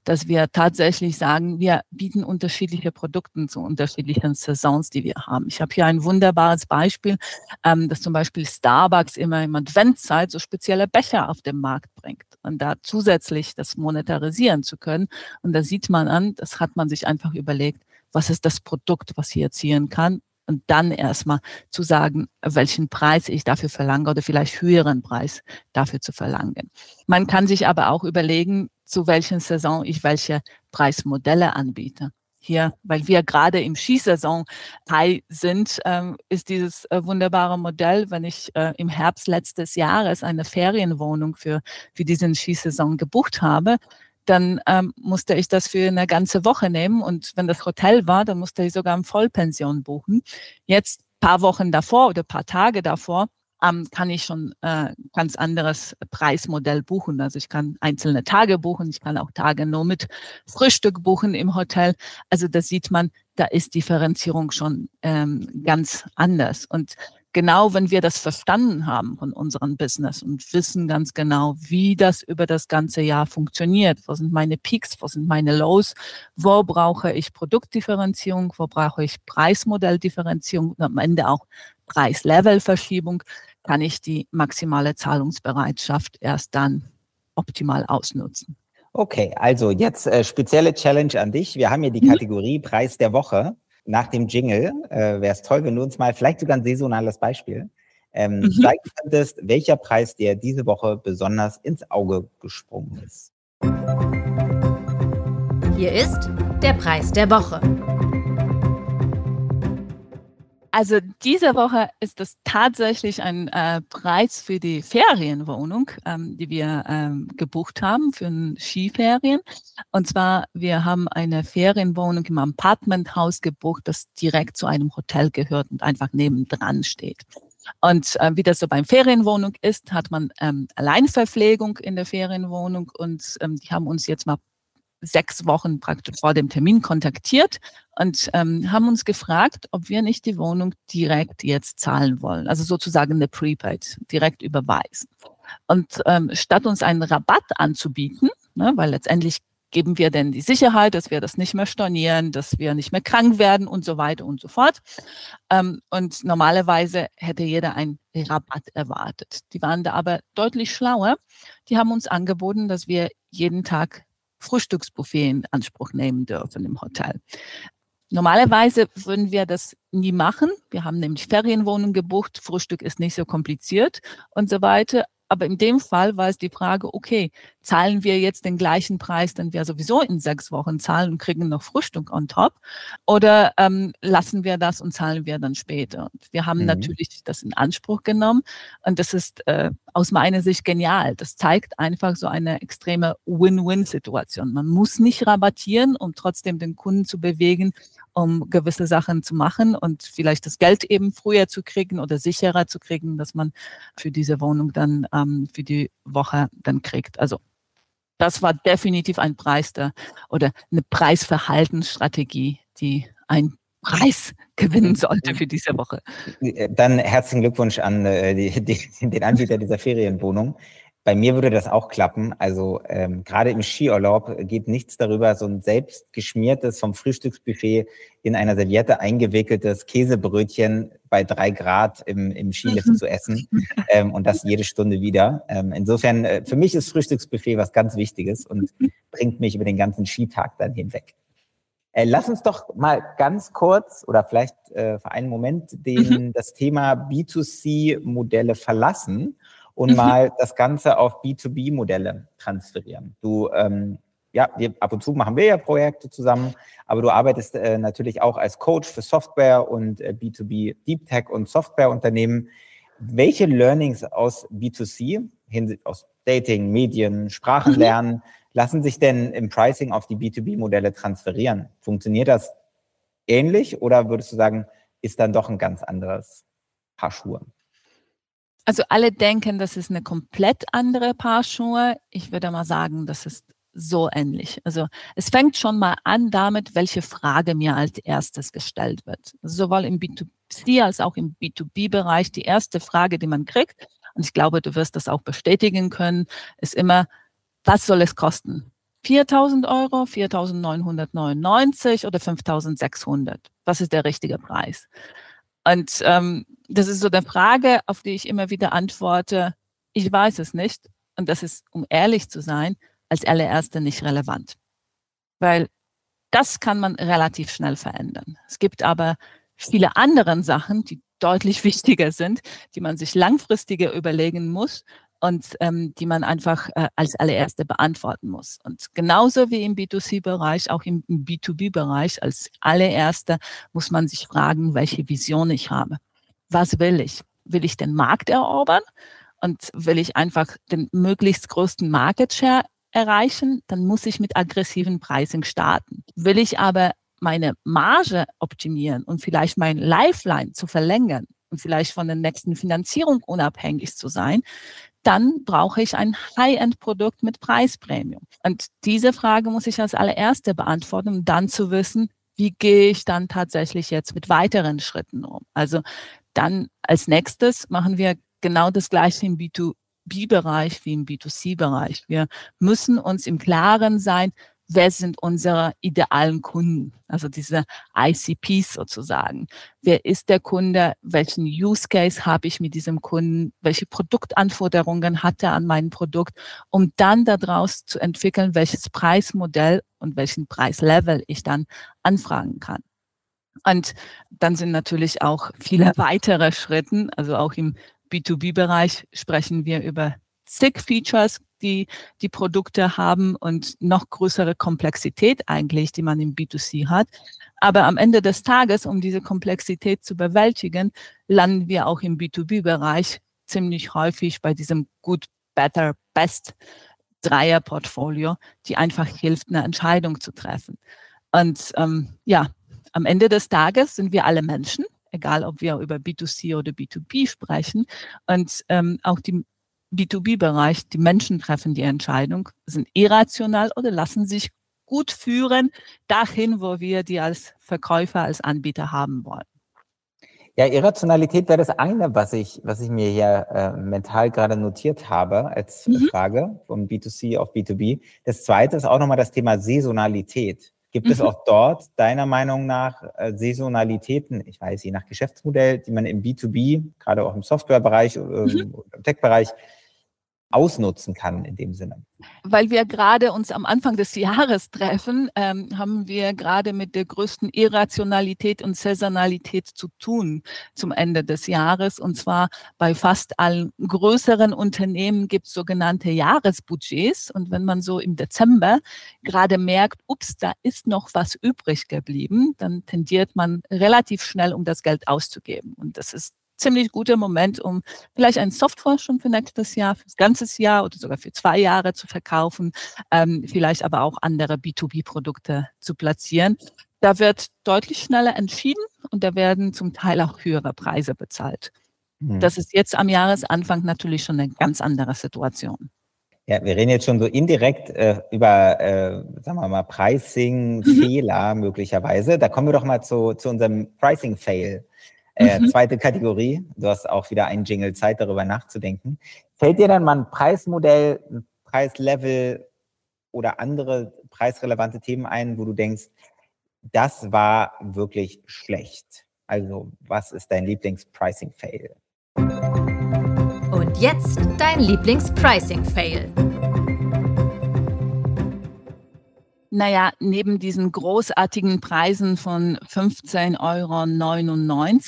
dass wir tatsächlich sagen, wir bieten unterschiedliche Produkte zu unterschiedlichen Saisons, die wir haben. Ich habe hier ein wunderbares Beispiel, ähm, dass zum Beispiel Starbucks immer im Adventszeit so spezielle Becher auf den Markt bringt und da zusätzlich das monetarisieren zu können. Und da sieht man an, das hat man sich einfach überlegt, was ist das Produkt, was hier erzielen kann und dann erstmal zu sagen, welchen Preis ich dafür verlange oder vielleicht höheren Preis dafür zu verlangen. Man kann sich aber auch überlegen, zu welchen Saison ich welche Preismodelle anbiete. Hier, weil wir gerade im Skisaison High sind, ähm, ist dieses äh, wunderbare Modell, wenn ich äh, im Herbst letztes Jahres eine Ferienwohnung für, für diesen Skisaison gebucht habe, dann ähm, musste ich das für eine ganze Woche nehmen. Und wenn das Hotel war, dann musste ich sogar eine Vollpension buchen. Jetzt paar Wochen davor oder paar Tage davor ähm, kann ich schon äh, ganz anderes Preismodell buchen. Also ich kann einzelne Tage buchen, ich kann auch Tage nur mit Frühstück buchen im Hotel. Also da sieht man, da ist Differenzierung schon ähm, ganz anders. Und genau wenn wir das verstanden haben von unserem Business und wissen ganz genau, wie das über das ganze Jahr funktioniert, wo sind meine Peaks, wo sind meine Lows, wo brauche ich Produktdifferenzierung, wo brauche ich Preismodelldifferenzierung und am Ende auch Preislevelverschiebung, kann ich die maximale Zahlungsbereitschaft erst dann optimal ausnutzen. Okay, also jetzt äh, spezielle Challenge an dich. Wir haben hier die mhm. Kategorie Preis der Woche nach dem Jingle äh, wäre es toll, wenn du uns mal vielleicht sogar ein saisonales Beispiel ähm, mhm. zeigen könntest, welcher Preis dir diese Woche besonders ins Auge gesprungen ist. Hier ist der Preis der Woche. Also diese Woche ist es tatsächlich ein äh, Preis für die Ferienwohnung, ähm, die wir ähm, gebucht haben für Skiferien. Und zwar, wir haben eine Ferienwohnung im Apartmenthaus gebucht, das direkt zu einem Hotel gehört und einfach nebendran steht. Und äh, wie das so beim Ferienwohnung ist, hat man ähm, Alleinverpflegung in der Ferienwohnung und ähm, die haben uns jetzt mal sechs Wochen praktisch vor dem Termin kontaktiert und ähm, haben uns gefragt, ob wir nicht die Wohnung direkt jetzt zahlen wollen, also sozusagen eine Prepaid, direkt überweisen. Und ähm, statt uns einen Rabatt anzubieten, ne, weil letztendlich geben wir denn die Sicherheit, dass wir das nicht mehr stornieren, dass wir nicht mehr krank werden und so weiter und so fort. Ähm, und normalerweise hätte jeder einen Rabatt erwartet. Die waren da aber deutlich schlauer. Die haben uns angeboten, dass wir jeden Tag Frühstücksbuffet in Anspruch nehmen dürfen im Hotel. Normalerweise würden wir das nie machen. Wir haben nämlich Ferienwohnungen gebucht, Frühstück ist nicht so kompliziert und so weiter. Aber in dem Fall war es die Frage, okay, zahlen wir jetzt den gleichen Preis, den wir sowieso in sechs Wochen zahlen und kriegen noch Frühstück on top? Oder ähm, lassen wir das und zahlen wir dann später? Und wir haben mhm. natürlich das in Anspruch genommen und das ist äh, aus meiner Sicht genial. Das zeigt einfach so eine extreme Win-Win-Situation. Man muss nicht rabattieren, um trotzdem den Kunden zu bewegen, um gewisse Sachen zu machen und vielleicht das Geld eben früher zu kriegen oder sicherer zu kriegen, dass man für diese Wohnung dann ähm, für die Woche dann kriegt. Also das war definitiv ein Preis der, oder eine Preisverhaltensstrategie, die ein Preis gewinnen sollte für diese Woche. Dann herzlichen Glückwunsch an äh, die, die, den Anbieter dieser Ferienwohnung. Bei mir würde das auch klappen. Also ähm, gerade im Skiurlaub geht nichts darüber, so ein selbst geschmiertes vom Frühstücksbuffet in einer Serviette eingewickeltes Käsebrötchen bei drei Grad im, im Skilift mhm. zu essen ähm, und das jede Stunde wieder. Ähm, insofern, äh, für mich ist Frühstücksbuffet was ganz Wichtiges und bringt mich über den ganzen Skitag dann hinweg. Äh, lass uns doch mal ganz kurz oder vielleicht äh, für einen Moment den, mhm. das Thema B2C-Modelle verlassen und mhm. mal das Ganze auf B2B-Modelle transferieren. Du, ähm, ja, wir, ab und zu machen wir ja Projekte zusammen, aber du arbeitest äh, natürlich auch als Coach für Software und äh, B2B Deep Tech und Softwareunternehmen. Welche Learnings aus B2C aus Dating, Medien, Sprachenlernen, mhm. lassen sich denn im Pricing auf die B2B-Modelle transferieren? Funktioniert das ähnlich oder würdest du sagen, ist dann doch ein ganz anderes Paar Schuhe? Also alle denken, das ist eine komplett andere Paar Schuhe. Ich würde mal sagen, das ist so ähnlich. Also es fängt schon mal an damit, welche Frage mir als erstes gestellt wird. Sowohl im B2C als auch im B2B-Bereich. Die erste Frage, die man kriegt, und ich glaube, du wirst das auch bestätigen können, ist immer, was soll es kosten? 4.000 Euro, 4.999 oder 5.600? Was ist der richtige Preis? Und ähm, das ist so eine Frage, auf die ich immer wieder antworte, ich weiß es nicht. Und das ist, um ehrlich zu sein, als allererste nicht relevant. Weil das kann man relativ schnell verändern. Es gibt aber viele andere Sachen, die deutlich wichtiger sind, die man sich langfristiger überlegen muss und ähm, die man einfach äh, als allererste beantworten muss. Und genauso wie im B2C-Bereich, auch im, im B2B-Bereich, als allererste muss man sich fragen, welche Vision ich habe. Was will ich? Will ich den Markt erobern? Und will ich einfach den möglichst größten Market Share erreichen, dann muss ich mit aggressiven Pricing starten. Will ich aber meine Marge optimieren und vielleicht mein Lifeline zu verlängern und vielleicht von der nächsten Finanzierung unabhängig zu sein, dann brauche ich ein High-End-Produkt mit Preispremium. Und diese Frage muss ich als allererste beantworten, um dann zu wissen, wie gehe ich dann tatsächlich jetzt mit weiteren Schritten um. Also dann als nächstes machen wir genau das gleiche im B2B-Bereich wie im B2C-Bereich. Wir müssen uns im Klaren sein, wer sind unsere idealen Kunden, also diese ICPs sozusagen. Wer ist der Kunde? Welchen Use Case habe ich mit diesem Kunden? Welche Produktanforderungen hat er an mein Produkt? Um dann daraus zu entwickeln, welches Preismodell und welchen Preislevel ich dann anfragen kann. Und dann sind natürlich auch viele weitere Schritte, also auch im B2B-Bereich sprechen wir über zig Features, die die Produkte haben und noch größere Komplexität eigentlich, die man im B2C hat. Aber am Ende des Tages, um diese Komplexität zu bewältigen, landen wir auch im B2B-Bereich ziemlich häufig bei diesem Good, Better, Best Dreier-Portfolio, die einfach hilft, eine Entscheidung zu treffen. Und ähm, ja, am Ende des Tages sind wir alle Menschen, egal ob wir über B2C oder B2B sprechen. Und ähm, auch die B2B-Bereich, die Menschen treffen die Entscheidung, sind irrational oder lassen sich gut führen dahin, wo wir die als Verkäufer, als Anbieter haben wollen. Ja, Irrationalität wäre das eine, was ich, was ich mir hier äh, mental gerade notiert habe als mhm. Frage von B2C auf B2B. Das zweite ist auch nochmal das Thema Saisonalität. Gibt mhm. es auch dort deiner Meinung nach äh, Saisonalitäten, ich weiß, je nach Geschäftsmodell, die man im B2B, gerade auch im Softwarebereich äh, mhm. im Tech-Bereich, ausnutzen kann in dem Sinne. Weil wir gerade uns am Anfang des Jahres treffen, ähm, haben wir gerade mit der größten Irrationalität und Saisonalität zu tun zum Ende des Jahres. Und zwar bei fast allen größeren Unternehmen gibt es sogenannte Jahresbudgets. Und wenn man so im Dezember gerade merkt, ups, da ist noch was übrig geblieben, dann tendiert man relativ schnell, um das Geld auszugeben. Und das ist ziemlich guter Moment, um vielleicht ein Software schon für nächstes Jahr, für das ganze Jahr oder sogar für zwei Jahre zu verkaufen, ähm, vielleicht aber auch andere B2B-Produkte zu platzieren. Da wird deutlich schneller entschieden und da werden zum Teil auch höhere Preise bezahlt. Hm. Das ist jetzt am Jahresanfang natürlich schon eine ganz andere Situation. Ja, wir reden jetzt schon so indirekt äh, über, äh, sagen wir mal, Pricing-Fehler mhm. möglicherweise. Da kommen wir doch mal zu, zu unserem Pricing-Fail. Äh, mhm. Zweite Kategorie, du hast auch wieder einen Jingle Zeit, darüber nachzudenken. Fällt dir dann mal ein Preismodell, ein Preislevel oder andere preisrelevante Themen ein, wo du denkst, das war wirklich schlecht? Also, was ist dein Lieblings-Pricing-Fail? Und jetzt dein Lieblings-Pricing-Fail. Naja, neben diesen großartigen Preisen von 15,99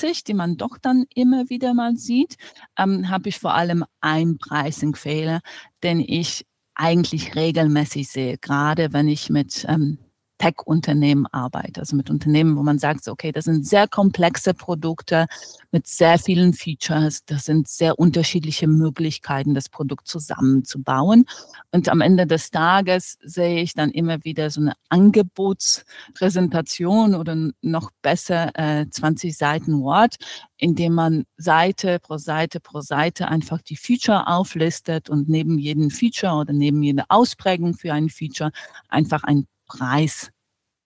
Euro, die man doch dann immer wieder mal sieht, ähm, habe ich vor allem einen Pricing-Fehler, den ich eigentlich regelmäßig sehe, gerade wenn ich mit ähm, Tech-Unternehmen arbeite, also mit Unternehmen, wo man sagt, okay, das sind sehr komplexe Produkte mit sehr vielen Features, das sind sehr unterschiedliche Möglichkeiten, das Produkt zusammenzubauen. Und am Ende des Tages sehe ich dann immer wieder so eine Angebotspräsentation oder noch besser äh, 20 Seiten Word, in dem man Seite pro Seite pro Seite einfach die Feature auflistet und neben jedem Feature oder neben jeder Ausprägung für ein Feature einfach ein Preis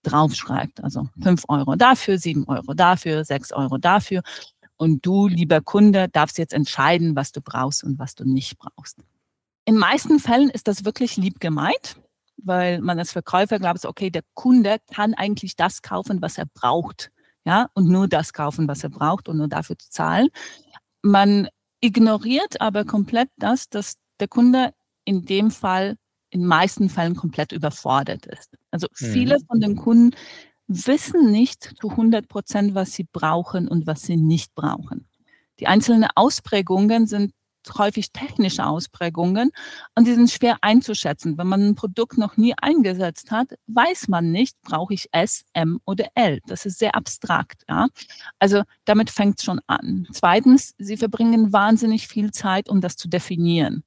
draufschreibt. Also fünf Euro dafür, sieben Euro dafür, sechs Euro dafür. Und du, lieber Kunde, darfst jetzt entscheiden, was du brauchst und was du nicht brauchst. In meisten Fällen ist das wirklich lieb gemeint, weil man als Verkäufer glaubt, okay, der Kunde kann eigentlich das kaufen, was er braucht. Ja, und nur das kaufen, was er braucht und nur dafür zu zahlen. Man ignoriert aber komplett das, dass der Kunde in dem Fall in meisten Fällen komplett überfordert ist. Also viele mhm. von den Kunden wissen nicht zu 100 Prozent, was sie brauchen und was sie nicht brauchen. Die einzelnen Ausprägungen sind häufig technische Ausprägungen und die sind schwer einzuschätzen. Wenn man ein Produkt noch nie eingesetzt hat, weiß man nicht, brauche ich S, M oder L. Das ist sehr abstrakt. Ja? Also damit fängt es schon an. Zweitens, sie verbringen wahnsinnig viel Zeit, um das zu definieren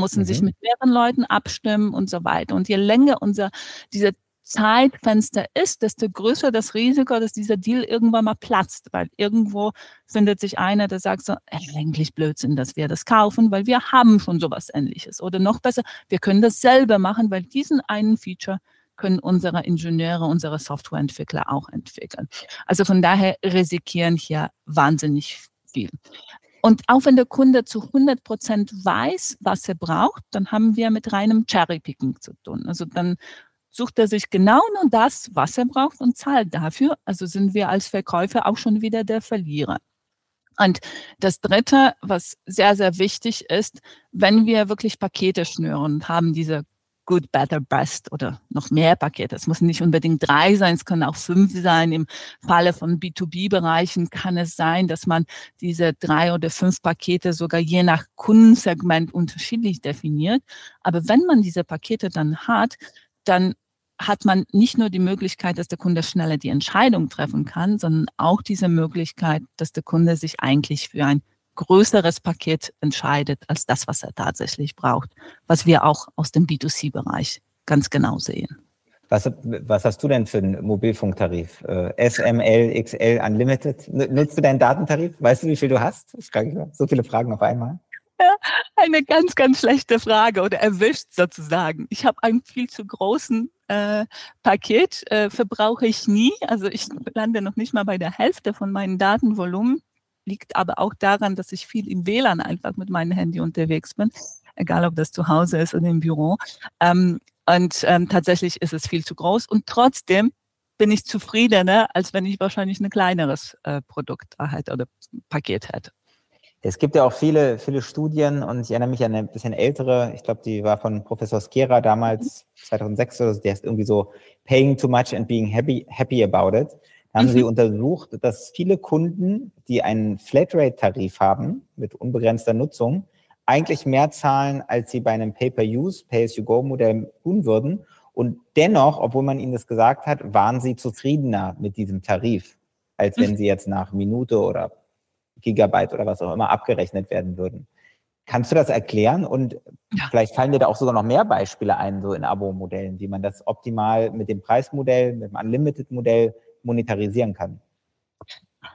müssen mhm. sich mit mehreren Leuten abstimmen und so weiter. Und je länger unser, diese Zeitfenster ist, desto größer das Risiko, dass dieser Deal irgendwann mal platzt, weil irgendwo findet sich einer, der sagt so, eigentlich Blödsinn, dass wir das kaufen, weil wir haben schon sowas ähnliches. Oder noch besser, wir können das selber machen, weil diesen einen Feature können unsere Ingenieure, unsere Softwareentwickler auch entwickeln. Also von daher risikieren hier wahnsinnig viel. Und auch wenn der Kunde zu 100 Prozent weiß, was er braucht, dann haben wir mit reinem Cherrypicking zu tun. Also dann sucht er sich genau nur das, was er braucht und zahlt dafür. Also sind wir als Verkäufer auch schon wieder der Verlierer. Und das Dritte, was sehr, sehr wichtig ist, wenn wir wirklich Pakete schnüren und haben diese Good, Better, Best oder noch mehr Pakete. Es müssen nicht unbedingt drei sein, es können auch fünf sein. Im Falle von B2B-Bereichen kann es sein, dass man diese drei oder fünf Pakete sogar je nach Kundensegment unterschiedlich definiert. Aber wenn man diese Pakete dann hat, dann hat man nicht nur die Möglichkeit, dass der Kunde schneller die Entscheidung treffen kann, sondern auch diese Möglichkeit, dass der Kunde sich eigentlich für ein größeres Paket entscheidet als das, was er tatsächlich braucht, was wir auch aus dem B2C-Bereich ganz genau sehen. Was, was, hast du denn für einen Mobilfunktarif? Äh, SML, XL, Unlimited? Nutzt du deinen Datentarif? Weißt du, wie viel du hast? Frage ich mal. So viele Fragen auf einmal. Eine ganz, ganz schlechte Frage oder erwischt sozusagen. Ich habe einen viel zu großen äh, Paket, äh, verbrauche ich nie. Also ich lande noch nicht mal bei der Hälfte von meinem Datenvolumen liegt aber auch daran, dass ich viel im WLAN einfach mit meinem Handy unterwegs bin, egal ob das zu Hause ist oder im Büro. Ähm, und ähm, tatsächlich ist es viel zu groß und trotzdem bin ich zufriedener, als wenn ich wahrscheinlich ein kleineres äh, Produkt hätte oder Paket hätte. Es gibt ja auch viele, viele Studien und ich erinnere mich an eine bisschen ältere, ich glaube, die war von Professor Skera damals, 2006 oder so, der ist irgendwie so Paying too much and being happy, happy about it haben mhm. sie untersucht, dass viele Kunden, die einen Flatrate-Tarif haben mit unbegrenzter Nutzung, eigentlich mehr zahlen, als sie bei einem Pay-per-Use, Pay-as-you-go-Modell tun würden. Und dennoch, obwohl man ihnen das gesagt hat, waren sie zufriedener mit diesem Tarif, als wenn mhm. sie jetzt nach Minute oder Gigabyte oder was auch immer abgerechnet werden würden. Kannst du das erklären? Und ja. vielleicht fallen dir da auch sogar noch mehr Beispiele ein, so in Abo-Modellen, wie man das optimal mit dem Preismodell, mit dem Unlimited-Modell monetarisieren kann.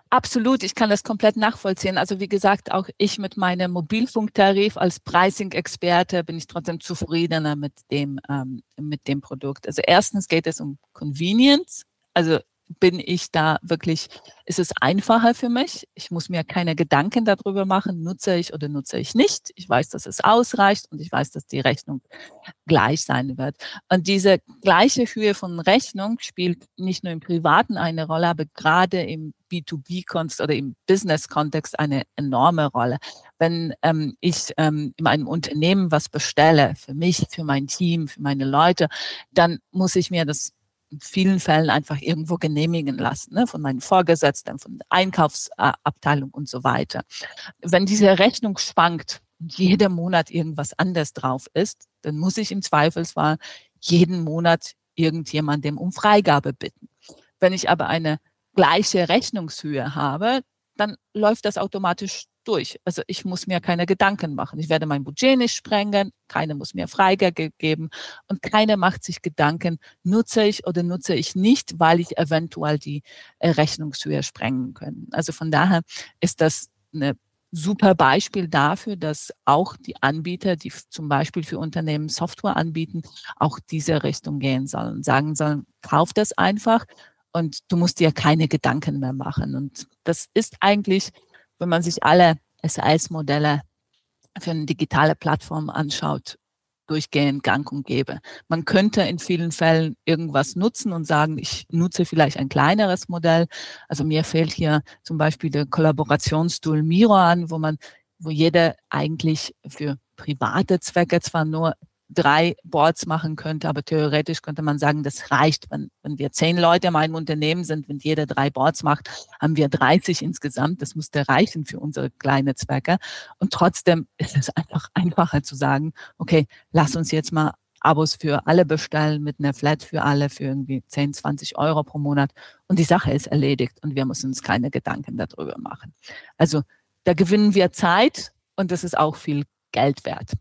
Absolut, ich kann das komplett nachvollziehen. Also wie gesagt, auch ich mit meinem Mobilfunktarif als Pricing-Experte bin ich trotzdem zufriedener mit dem, ähm, mit dem Produkt. Also erstens geht es um Convenience. Also bin ich da wirklich, ist es einfacher für mich. Ich muss mir keine Gedanken darüber machen, nutze ich oder nutze ich nicht. Ich weiß, dass es ausreicht und ich weiß, dass die Rechnung gleich sein wird. Und diese gleiche Höhe von Rechnung spielt nicht nur im Privaten eine Rolle, aber gerade im B2B-Kontext oder im Business-Kontext eine enorme Rolle. Wenn ähm, ich ähm, in einem Unternehmen was bestelle, für mich, für mein Team, für meine Leute, dann muss ich mir das in vielen Fällen einfach irgendwo genehmigen lassen, ne, von meinen Vorgesetzten, von der Einkaufsabteilung und so weiter. Wenn diese Rechnung schwankt und jeden Monat irgendwas anders drauf ist, dann muss ich im Zweifelsfall jeden Monat irgendjemandem um Freigabe bitten. Wenn ich aber eine gleiche Rechnungshöhe habe, dann läuft das automatisch durch. Also ich muss mir keine Gedanken machen. Ich werde mein Budget nicht sprengen, keine muss mir Freigabe geben und keine macht sich Gedanken, nutze ich oder nutze ich nicht, weil ich eventuell die äh, Rechnungshöhe sprengen können. Also von daher ist das eine super Beispiel dafür, dass auch die Anbieter, die zum Beispiel für Unternehmen Software anbieten, auch diese Richtung gehen sollen, sagen sollen, kauf das einfach und du musst dir keine Gedanken mehr machen. Und das ist eigentlich wenn man sich alle SAS-Modelle für eine digitale Plattform anschaut, durchgehend gang und gäbe. Man könnte in vielen Fällen irgendwas nutzen und sagen, ich nutze vielleicht ein kleineres Modell. Also mir fehlt hier zum Beispiel der Kollaborationstool Miro an, wo man, wo jeder eigentlich für private Zwecke zwar nur drei Boards machen könnte, aber theoretisch könnte man sagen, das reicht. Wenn, wenn wir zehn Leute in einem Unternehmen sind, wenn jeder drei Boards macht, haben wir 30 insgesamt. Das müsste reichen für unsere kleine Zwecke. Und trotzdem ist es einfach einfacher zu sagen, okay, lass uns jetzt mal Abos für alle bestellen mit einer Flat für alle für irgendwie 10, 20 Euro pro Monat. Und die Sache ist erledigt und wir müssen uns keine Gedanken darüber machen. Also da gewinnen wir Zeit und das ist auch viel Geld wert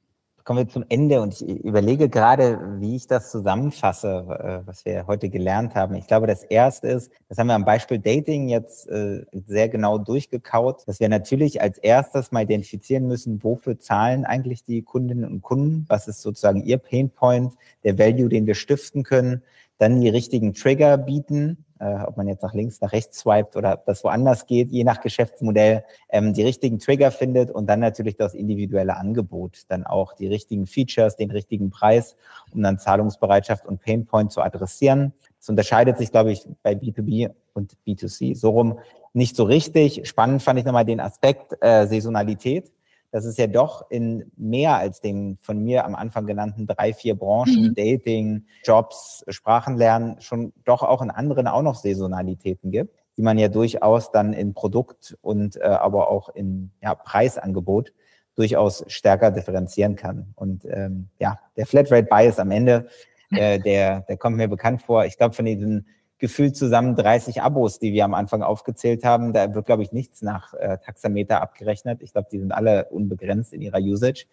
kommen wir zum Ende und ich überlege gerade, wie ich das zusammenfasse, äh, was wir heute gelernt haben. Ich glaube, das erste ist, das haben wir am Beispiel Dating jetzt äh, sehr genau durchgekaut, dass wir natürlich als erstes mal identifizieren müssen, wofür zahlen eigentlich die Kundinnen und Kunden? Was ist sozusagen ihr Painpoint, der Value, den wir stiften können? Dann die richtigen Trigger bieten, äh, ob man jetzt nach links, nach rechts swiped oder das woanders geht, je nach Geschäftsmodell, ähm, die richtigen Trigger findet und dann natürlich das individuelle Angebot, dann auch die richtigen Features, den richtigen Preis, um dann Zahlungsbereitschaft und Painpoint zu adressieren. Das unterscheidet sich, glaube ich, bei B2B und B2C so rum nicht so richtig. Spannend fand ich nochmal den Aspekt äh, Saisonalität dass es ja doch in mehr als den von mir am Anfang genannten drei, vier Branchen, mhm. Dating, Jobs, Sprachenlernen, schon doch auch in anderen auch noch Saisonalitäten gibt, die man ja durchaus dann in Produkt und äh, aber auch in ja, Preisangebot durchaus stärker differenzieren kann. Und ähm, ja, der Flatrate Bias am Ende, äh, der, der kommt mir bekannt vor. Ich glaube, von diesen gefühlt zusammen 30 Abos, die wir am Anfang aufgezählt haben. Da wird, glaube ich, nichts nach äh, Taxameter abgerechnet. Ich glaube, die sind alle unbegrenzt in ihrer Usage.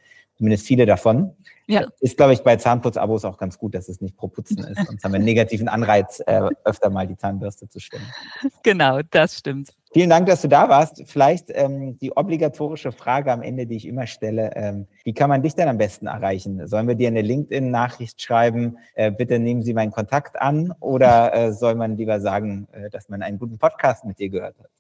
Zumindest viele davon. Ja. Ist, glaube ich, bei Zahnputz-Abos auch ganz gut, dass es nicht pro Putzen ist. Sonst haben wir einen negativen Anreiz, äh, öfter mal die Zahnbürste zu stimmen. Genau, das stimmt. Vielen Dank, dass du da warst. Vielleicht ähm, die obligatorische Frage am Ende, die ich immer stelle. Ähm, wie kann man dich denn am besten erreichen? Sollen wir dir eine LinkedIn-Nachricht schreiben? Äh, bitte nehmen Sie meinen Kontakt an. Oder äh, soll man lieber sagen, äh, dass man einen guten Podcast mit dir gehört hat?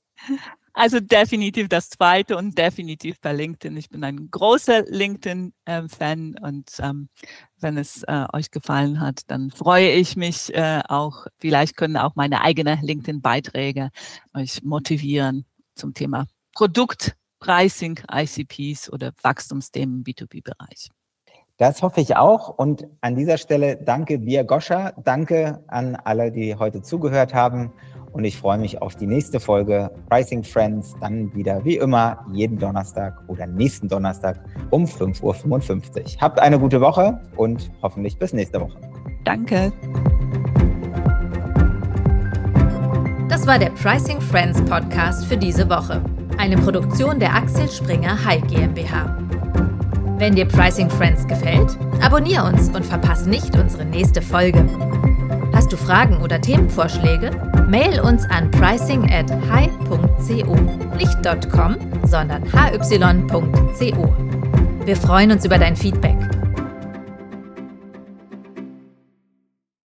Also definitiv das zweite und definitiv bei LinkedIn. Ich bin ein großer LinkedIn-Fan und ähm, wenn es äh, euch gefallen hat, dann freue ich mich äh, auch. Vielleicht können auch meine eigenen LinkedIn-Beiträge euch motivieren zum Thema Produkt, Pricing, ICPs oder Wachstumsthemen im B2B-Bereich. Das hoffe ich auch. Und an dieser Stelle danke dir, Goscha. Danke an alle, die heute zugehört haben und ich freue mich auf die nächste Folge Pricing Friends, dann wieder wie immer jeden Donnerstag oder nächsten Donnerstag um 5.55 Uhr. Habt eine gute Woche und hoffentlich bis nächste Woche. Danke. Das war der Pricing Friends Podcast für diese Woche. Eine Produktion der Axel Springer High GmbH. Wenn dir Pricing Friends gefällt, abonniere uns und verpasse nicht unsere nächste Folge. Du Fragen oder Themenvorschläge? Mail uns an pricing at hi.co. Nicht .com, sondern hy.co. Wir freuen uns über dein Feedback.